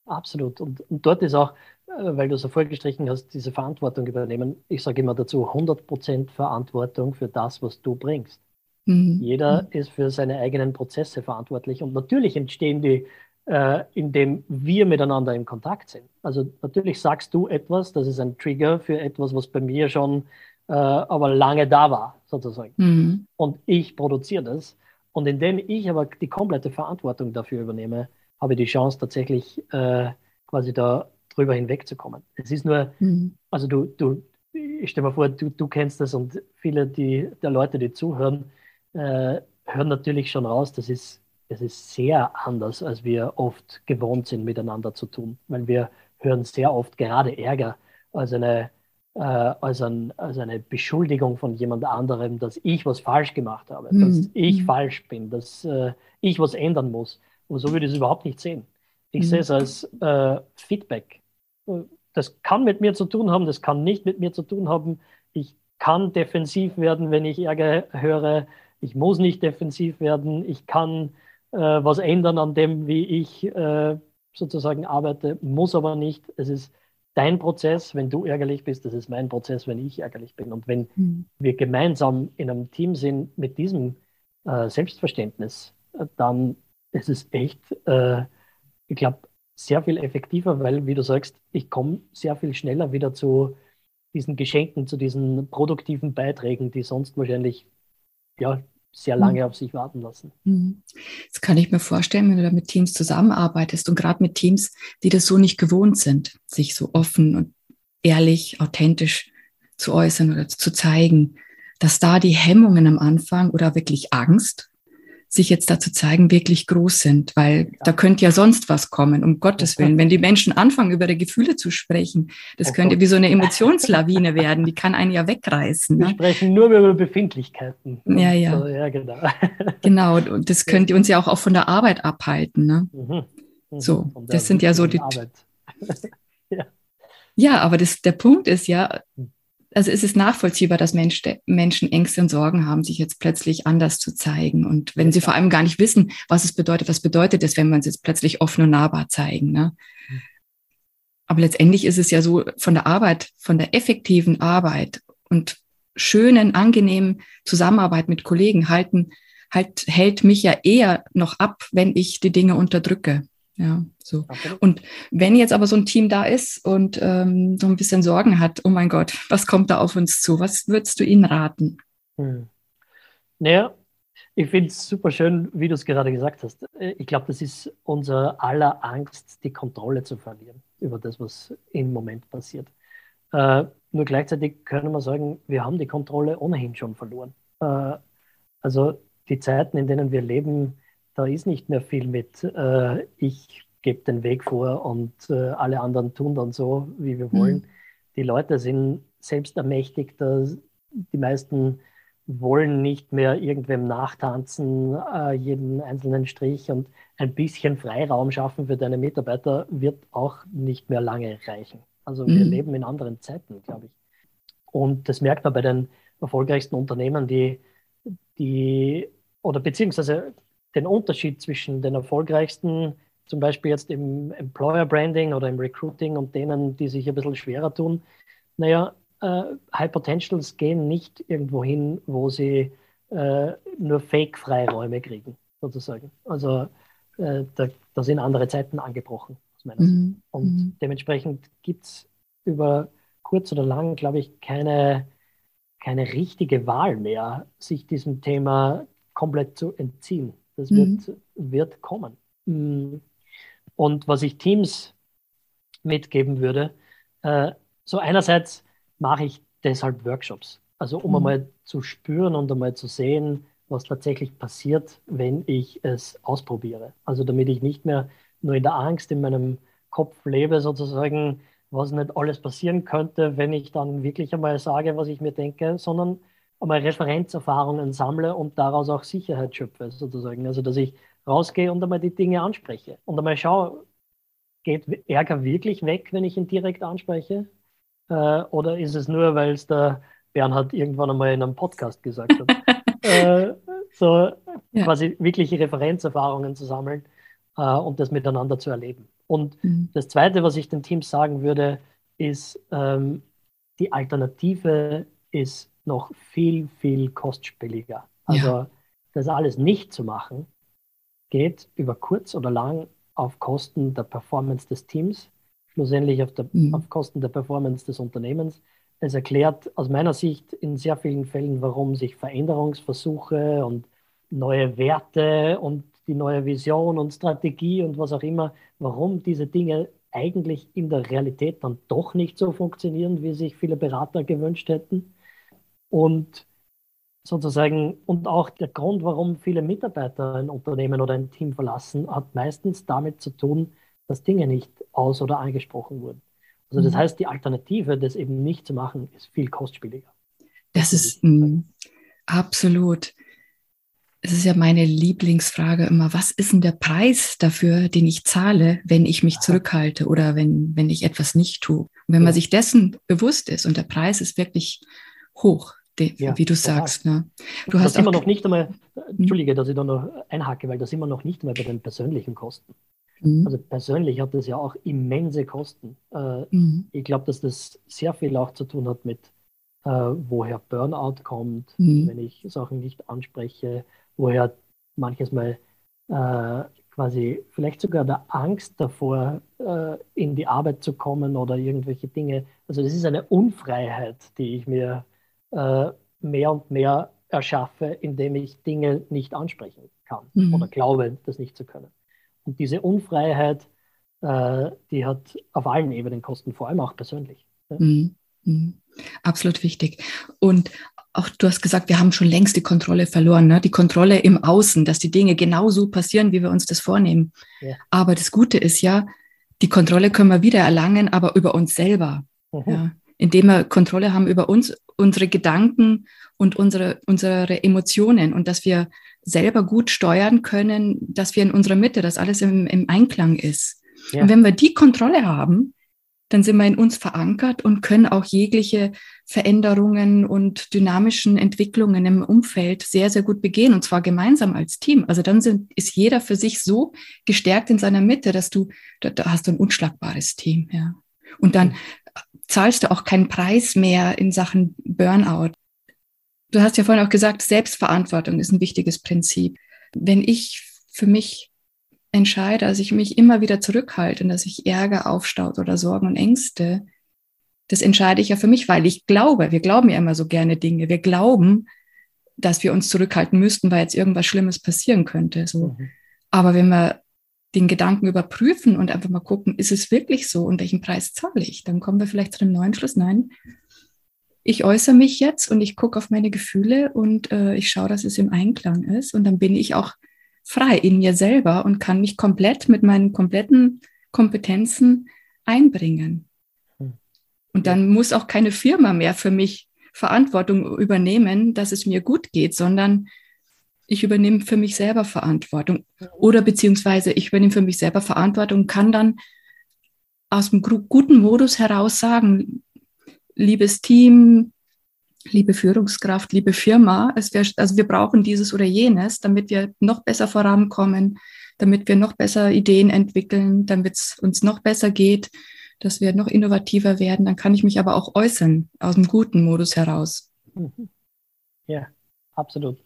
Absolut. Und, und dort ist auch, äh, weil du so vorgestrichen hast, diese Verantwortung übernehmen. Ich sage immer dazu 100% Verantwortung für das, was du bringst. Mhm. Jeder mhm. ist für seine eigenen Prozesse verantwortlich und natürlich entstehen die, äh, indem wir miteinander in Kontakt sind. Also natürlich sagst du etwas, das ist ein Trigger für etwas, was bei mir schon äh, aber lange da war, sozusagen. Mhm. Und ich produziere das. Und indem ich aber die komplette Verantwortung dafür übernehme, habe ich die Chance tatsächlich äh, quasi da drüber hinwegzukommen. Es ist nur, mhm. also du, du, ich stelle mir vor, du, du kennst das und viele die, der Leute, die zuhören, äh, hören natürlich schon raus, das ist, das ist sehr anders, als wir oft gewohnt sind, miteinander zu tun. Weil wir hören sehr oft gerade Ärger als eine, äh, als, ein, als eine Beschuldigung von jemand anderem, dass ich was falsch gemacht habe, mhm. dass ich mhm. falsch bin, dass äh, ich was ändern muss. Und so würde ich es überhaupt nicht sehen. Ich mhm. sehe es als äh, Feedback. Das kann mit mir zu tun haben, das kann nicht mit mir zu tun haben. Ich kann defensiv werden, wenn ich Ärger höre. Ich muss nicht defensiv werden. Ich kann äh, was ändern an dem, wie ich äh, sozusagen arbeite, muss aber nicht. Es ist dein Prozess, wenn du ärgerlich bist, das ist mein Prozess, wenn ich ärgerlich bin. Und wenn mhm. wir gemeinsam in einem Team sind mit diesem äh, Selbstverständnis, äh, dann ist es echt, äh, ich glaube, sehr viel effektiver, weil, wie du sagst, ich komme sehr viel schneller wieder zu diesen Geschenken, zu diesen produktiven Beiträgen, die sonst wahrscheinlich ja, sehr lange mhm. auf sich warten lassen. Mhm. Das kann ich mir vorstellen, wenn du da mit Teams zusammenarbeitest und gerade mit Teams, die das so nicht gewohnt sind, sich so offen und ehrlich, authentisch zu äußern oder zu zeigen, dass da die Hemmungen am Anfang oder wirklich Angst sich jetzt dazu zeigen, wirklich groß sind, weil da könnte ja sonst was kommen, um Gottes Willen. Wenn die Menschen anfangen, über die Gefühle zu sprechen, das könnte wie so eine Emotionslawine werden, die kann einen ja wegreißen. Wir ne? sprechen nur über Befindlichkeiten. Ja, ja. So, ja genau. genau, und das könnte uns ja auch, auch von der Arbeit abhalten. Ne? Mhm. Mhm. So, das sind ja so die. ja. ja, aber das, der Punkt ist ja, hm also es ist nachvollziehbar, dass Mensch, Menschen Ängste und Sorgen haben, sich jetzt plötzlich anders zu zeigen. Und wenn sie vor allem gar nicht wissen, was es bedeutet, was bedeutet es, wenn man es jetzt plötzlich offen und nahbar zeigen. Ne? Mhm. Aber letztendlich ist es ja so, von der Arbeit, von der effektiven Arbeit und schönen, angenehmen Zusammenarbeit mit Kollegen halten, halt, hält mich ja eher noch ab, wenn ich die Dinge unterdrücke. Ja, so. Und wenn jetzt aber so ein Team da ist und ähm, so ein bisschen Sorgen hat, oh mein Gott, was kommt da auf uns zu? Was würdest du ihnen raten? Hm. Naja, ich finde es super schön, wie du es gerade gesagt hast. Äh, ich glaube, das ist unser aller Angst, die Kontrolle zu verlieren über das, was im Moment passiert. Äh, nur gleichzeitig können wir sagen, wir haben die Kontrolle ohnehin schon verloren. Äh, also die Zeiten, in denen wir leben, da ist nicht mehr viel mit, äh, ich gebe den Weg vor und äh, alle anderen tun dann so, wie wir wollen. Mhm. Die Leute sind selbst ermächtigt, die meisten wollen nicht mehr irgendwem nachtanzen, äh, jeden einzelnen Strich und ein bisschen Freiraum schaffen für deine Mitarbeiter wird auch nicht mehr lange reichen. Also wir mhm. leben in anderen Zeiten, glaube ich. Und das merkt man bei den erfolgreichsten Unternehmen, die, die oder beziehungsweise den Unterschied zwischen den erfolgreichsten, zum Beispiel jetzt im Employer Branding oder im Recruiting und denen, die sich ein bisschen schwerer tun. Naja, äh, High Potentials gehen nicht irgendwo hin, wo sie äh, nur Fake-Freiräume kriegen, sozusagen. Also äh, da, da, sind andere Zeiten angebrochen, aus meiner Sicht. Mhm. Und mhm. dementsprechend gibt es über kurz oder lang, glaube ich, keine, keine richtige Wahl mehr, sich diesem Thema komplett zu entziehen. Das mhm. wird, wird kommen. Mm. Und was ich Teams mitgeben würde, äh, so einerseits mache ich deshalb Workshops. Also um mhm. einmal zu spüren und einmal zu sehen, was tatsächlich passiert, wenn ich es ausprobiere. Also damit ich nicht mehr nur in der Angst in meinem Kopf lebe, sozusagen, was nicht alles passieren könnte, wenn ich dann wirklich einmal sage, was ich mir denke, sondern einmal Referenzerfahrungen sammle und daraus auch Sicherheit schöpfe, sozusagen. Also dass ich rausgehe und einmal die Dinge anspreche und einmal schaue, geht Ärger wirklich weg, wenn ich ihn direkt anspreche? Äh, oder ist es nur, weil es der Bernhard irgendwann einmal in einem Podcast gesagt hat? äh, so ja. quasi wirkliche Referenzerfahrungen zu sammeln äh, und das miteinander zu erleben. Und mhm. das Zweite, was ich den Teams sagen würde, ist, ähm, die Alternative ist noch viel, viel kostspieliger. Also ja. das alles nicht zu machen, geht über kurz oder lang auf Kosten der Performance des Teams, schlussendlich auf, der, mhm. auf Kosten der Performance des Unternehmens. Es erklärt aus meiner Sicht in sehr vielen Fällen, warum sich Veränderungsversuche und neue Werte und die neue Vision und Strategie und was auch immer, warum diese Dinge eigentlich in der Realität dann doch nicht so funktionieren, wie sich viele Berater gewünscht hätten. Und sozusagen, und auch der Grund, warum viele Mitarbeiter ein Unternehmen oder ein Team verlassen, hat meistens damit zu tun, dass Dinge nicht aus- oder angesprochen wurden. Also das mhm. heißt, die Alternative, das eben nicht zu machen, ist viel kostspieliger. Das ist mh, absolut. Es ist ja meine Lieblingsfrage immer, was ist denn der Preis dafür, den ich zahle, wenn ich mich zurückhalte oder wenn, wenn ich etwas nicht tue? Und wenn man sich dessen bewusst ist und der Preis ist wirklich hoch, die, ja, wie du total. sagst. Ne? Du hast immer noch nicht einmal, hm? entschuldige, dass ich da noch einhacke, weil das immer noch nicht einmal bei den persönlichen Kosten. Mhm. Also persönlich hat das ja auch immense Kosten. Äh, mhm. Ich glaube, dass das sehr viel auch zu tun hat mit, äh, woher Burnout kommt, mhm. wenn ich Sachen nicht anspreche, woher manches Mal äh, quasi vielleicht sogar der Angst davor, äh, in die Arbeit zu kommen oder irgendwelche Dinge. Also das ist eine Unfreiheit, die ich mir äh, mehr und mehr erschaffe, indem ich Dinge nicht ansprechen kann mhm. oder glaube, das nicht zu können. Und diese Unfreiheit, äh, die hat auf allen Ebenen Kosten, vor allem auch persönlich. Ja. Mhm. Mhm. Absolut wichtig. Und auch du hast gesagt, wir haben schon längst die Kontrolle verloren, ne? die Kontrolle im Außen, dass die Dinge genauso passieren, wie wir uns das vornehmen. Ja. Aber das Gute ist ja, die Kontrolle können wir wieder erlangen, aber über uns selber. Mhm. Ja? Indem wir Kontrolle haben über uns unsere Gedanken und unsere, unsere Emotionen und dass wir selber gut steuern können, dass wir in unserer Mitte, dass alles im, im Einklang ist. Ja. Und wenn wir die Kontrolle haben, dann sind wir in uns verankert und können auch jegliche Veränderungen und dynamischen Entwicklungen im Umfeld sehr, sehr gut begehen und zwar gemeinsam als Team. Also dann sind, ist jeder für sich so gestärkt in seiner Mitte, dass du, da, da hast du ein unschlagbares Team, ja. Und dann zahlst du auch keinen Preis mehr in Sachen Burnout. Du hast ja vorhin auch gesagt, Selbstverantwortung ist ein wichtiges Prinzip. Wenn ich für mich entscheide, dass ich mich immer wieder zurückhalte und dass sich Ärger aufstaut oder Sorgen und Ängste, das entscheide ich ja für mich, weil ich glaube, wir glauben ja immer so gerne Dinge. Wir glauben, dass wir uns zurückhalten müssten, weil jetzt irgendwas Schlimmes passieren könnte. So. Mhm. Aber wenn wir den Gedanken überprüfen und einfach mal gucken, ist es wirklich so und welchen Preis zahle ich? Dann kommen wir vielleicht zu dem neuen Schluss. Nein, ich äußere mich jetzt und ich gucke auf meine Gefühle und äh, ich schaue, dass es im Einklang ist. Und dann bin ich auch frei in mir selber und kann mich komplett mit meinen kompletten Kompetenzen einbringen. Hm. Und dann muss auch keine Firma mehr für mich Verantwortung übernehmen, dass es mir gut geht, sondern ich übernehme für mich selber Verantwortung oder beziehungsweise ich übernehme für mich selber Verantwortung und kann dann aus dem guten Modus heraus sagen, liebes Team, liebe Führungskraft, liebe Firma, es wär, also wir brauchen dieses oder jenes, damit wir noch besser vorankommen, damit wir noch besser Ideen entwickeln, damit es uns noch besser geht, dass wir noch innovativer werden. Dann kann ich mich aber auch äußern aus dem guten Modus heraus. Mhm. Ja, absolut.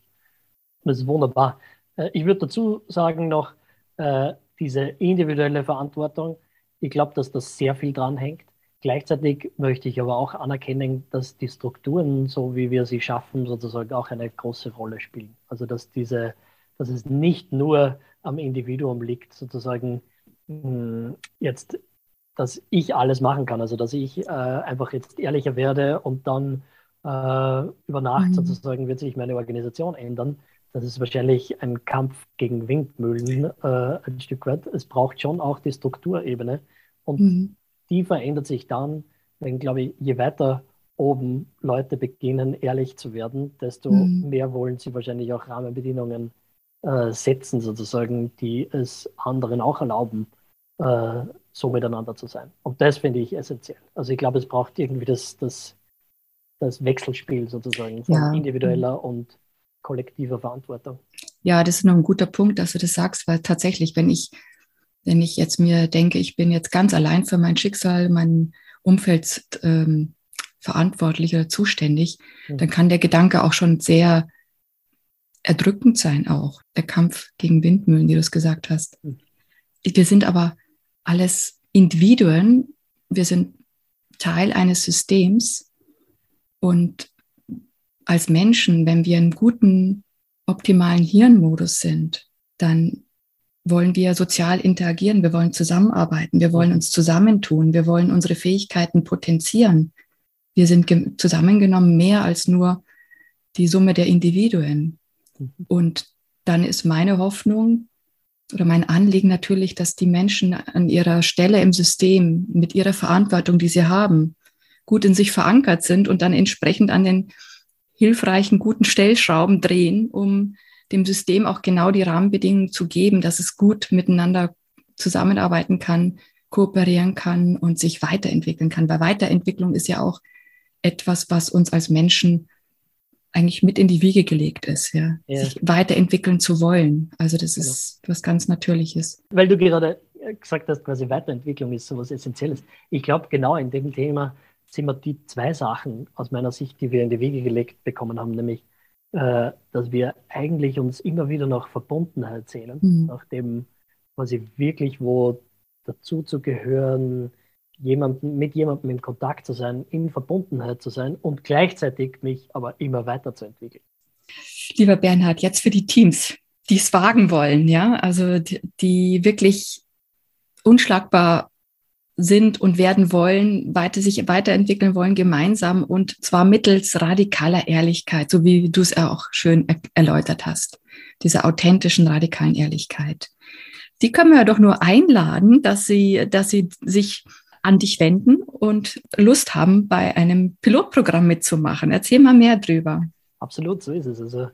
Das ist wunderbar. Äh, ich würde dazu sagen noch, äh, diese individuelle Verantwortung, ich glaube, dass das sehr viel dran hängt. Gleichzeitig möchte ich aber auch anerkennen, dass die Strukturen, so wie wir sie schaffen, sozusagen auch eine große Rolle spielen. Also dass diese, dass es nicht nur am Individuum liegt, sozusagen hm, jetzt dass ich alles machen kann. Also dass ich äh, einfach jetzt ehrlicher werde und dann äh, über Nacht mhm. sozusagen wird sich meine Organisation ändern. Das ist wahrscheinlich ein Kampf gegen Windmühlen äh, ein Stück weit. Es braucht schon auch die Strukturebene und mhm. die verändert sich dann, wenn, glaube ich, je weiter oben Leute beginnen, ehrlich zu werden, desto mhm. mehr wollen sie wahrscheinlich auch Rahmenbedingungen äh, setzen, sozusagen, die es anderen auch erlauben, äh, so miteinander zu sein. Und das finde ich essentiell. Also ich glaube, es braucht irgendwie das, das, das Wechselspiel sozusagen von ja. individueller und kollektiver Verantwortung. Ja, das ist noch ein guter Punkt, dass du das sagst, weil tatsächlich, wenn ich, wenn ich jetzt mir denke, ich bin jetzt ganz allein für mein Schicksal, mein Umfeld ähm, verantwortlich oder zuständig, mhm. dann kann der Gedanke auch schon sehr erdrückend sein, auch der Kampf gegen Windmühlen, wie du es gesagt hast. Mhm. Wir sind aber alles Individuen, wir sind Teil eines Systems und als Menschen, wenn wir im guten, optimalen Hirnmodus sind, dann wollen wir sozial interagieren, wir wollen zusammenarbeiten, wir wollen uns zusammentun, wir wollen unsere Fähigkeiten potenzieren. Wir sind zusammengenommen mehr als nur die Summe der Individuen. Mhm. Und dann ist meine Hoffnung oder mein Anliegen natürlich, dass die Menschen an ihrer Stelle im System mit ihrer Verantwortung, die sie haben, gut in sich verankert sind und dann entsprechend an den hilfreichen, guten Stellschrauben drehen, um dem System auch genau die Rahmenbedingungen zu geben, dass es gut miteinander zusammenarbeiten kann, kooperieren kann und sich weiterentwickeln kann. Weil Weiterentwicklung ist ja auch etwas, was uns als Menschen eigentlich mit in die Wiege gelegt ist, ja. ja. Sich weiterentwickeln zu wollen. Also das genau. ist was ganz Natürliches. Weil du gerade gesagt hast, quasi Weiterentwicklung ist so was Essentielles. Ich glaube, genau in dem Thema sind wir die zwei Sachen aus meiner Sicht, die wir in die Wege gelegt bekommen haben, nämlich, äh, dass wir eigentlich uns immer wieder nach Verbundenheit sehnen, mhm. nach dem quasi wirklich, wo dazu zu gehören, jemanden, mit jemandem in Kontakt zu sein, in Verbundenheit zu sein und gleichzeitig mich aber immer weiterzuentwickeln. Lieber Bernhard, jetzt für die Teams, die es wagen wollen, ja, also die, die wirklich unschlagbar sind und werden wollen, weiter sich weiterentwickeln wollen, gemeinsam und zwar mittels radikaler Ehrlichkeit, so wie du es auch schön er erläutert hast, dieser authentischen radikalen Ehrlichkeit. Die können wir ja doch nur einladen, dass sie, dass sie sich an dich wenden und Lust haben, bei einem Pilotprogramm mitzumachen. Erzähl mal mehr drüber. Absolut, so ist es. Also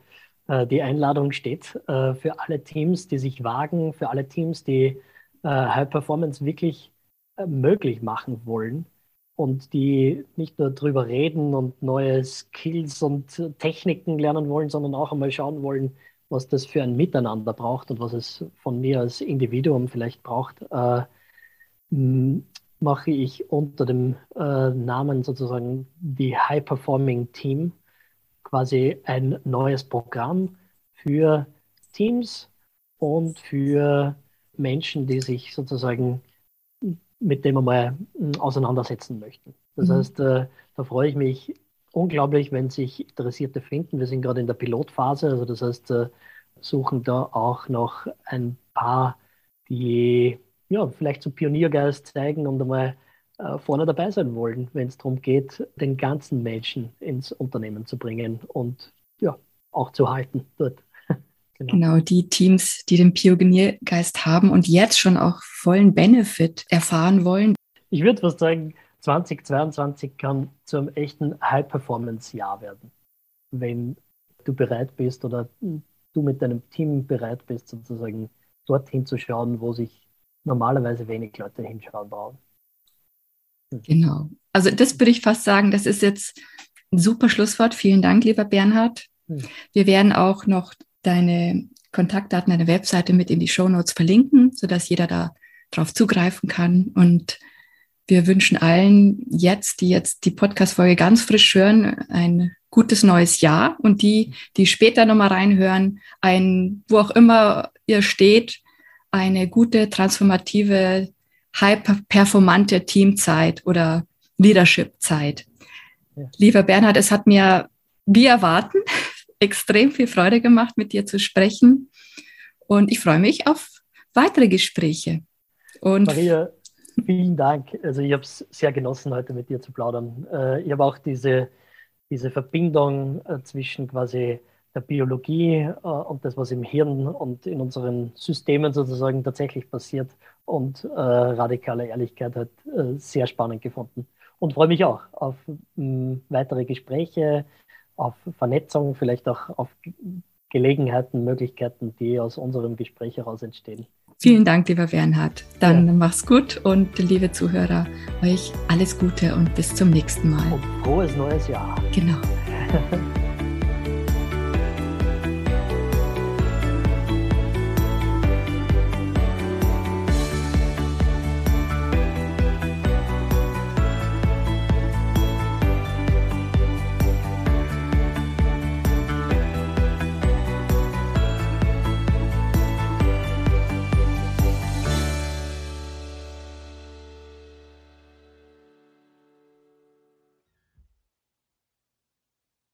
äh, die Einladung steht äh, für alle Teams, die sich wagen, für alle Teams, die äh, High Performance wirklich möglich machen wollen und die nicht nur drüber reden und neue Skills und Techniken lernen wollen, sondern auch einmal schauen wollen, was das für ein Miteinander braucht und was es von mir als Individuum vielleicht braucht, äh, mache ich unter dem äh, Namen sozusagen die High Performing Team quasi ein neues Programm für Teams und für Menschen, die sich sozusagen mit dem einmal hm, auseinandersetzen möchten. Das mhm. heißt, äh, da freue ich mich unglaublich, wenn sich Interessierte finden. Wir sind gerade in der Pilotphase, also das heißt, äh, suchen da auch noch ein paar, die ja, vielleicht so Pioniergeist zeigen und einmal äh, vorne dabei sein wollen, wenn es darum geht, den ganzen Menschen ins Unternehmen zu bringen und ja, auch zu halten dort. Genau. genau. die Teams, die den Pioniergeist haben und jetzt schon auch vollen Benefit erfahren wollen. Ich würde fast sagen, 2022 kann zu einem echten High-Performance-Jahr werden, wenn du bereit bist oder du mit deinem Team bereit bist, sozusagen dorthin zu schauen, wo sich normalerweise wenig Leute hinschauen brauchen. Hm. Genau. Also das würde ich fast sagen, das ist jetzt ein super Schlusswort. Vielen Dank, lieber Bernhard. Hm. Wir werden auch noch deine Kontaktdaten, deine Webseite mit in die Show Notes verlinken, sodass jeder da drauf zugreifen kann. Und wir wünschen allen jetzt, die jetzt die Podcast-Folge ganz frisch hören, ein gutes neues Jahr und die, die später nochmal reinhören, ein, wo auch immer ihr steht, eine gute, transformative, high-performante Teamzeit oder Leadership-Zeit. Ja. Lieber Bernhard, es hat mir, wie erwarten, extrem viel Freude gemacht, mit dir zu sprechen. Und ich freue mich auf weitere Gespräche. Und Maria, Vielen Dank. Also ich habe es sehr genossen, heute mit dir zu plaudern. Äh, ich habe auch diese, diese Verbindung äh, zwischen quasi der Biologie äh, und das, was im Hirn und in unseren Systemen sozusagen tatsächlich passiert und radikale Ehrlichkeit halt sehr spannend gefunden. Und freue mich auch auf weitere Gespräche, auf Vernetzung, vielleicht auch auf Gelegenheiten, Möglichkeiten, die aus unserem Gespräch heraus entstehen. Vielen Dank, lieber Bernhard. Dann ja. mach's gut und liebe Zuhörer, euch alles Gute und bis zum nächsten Mal. Und frohes neues Jahr. Genau.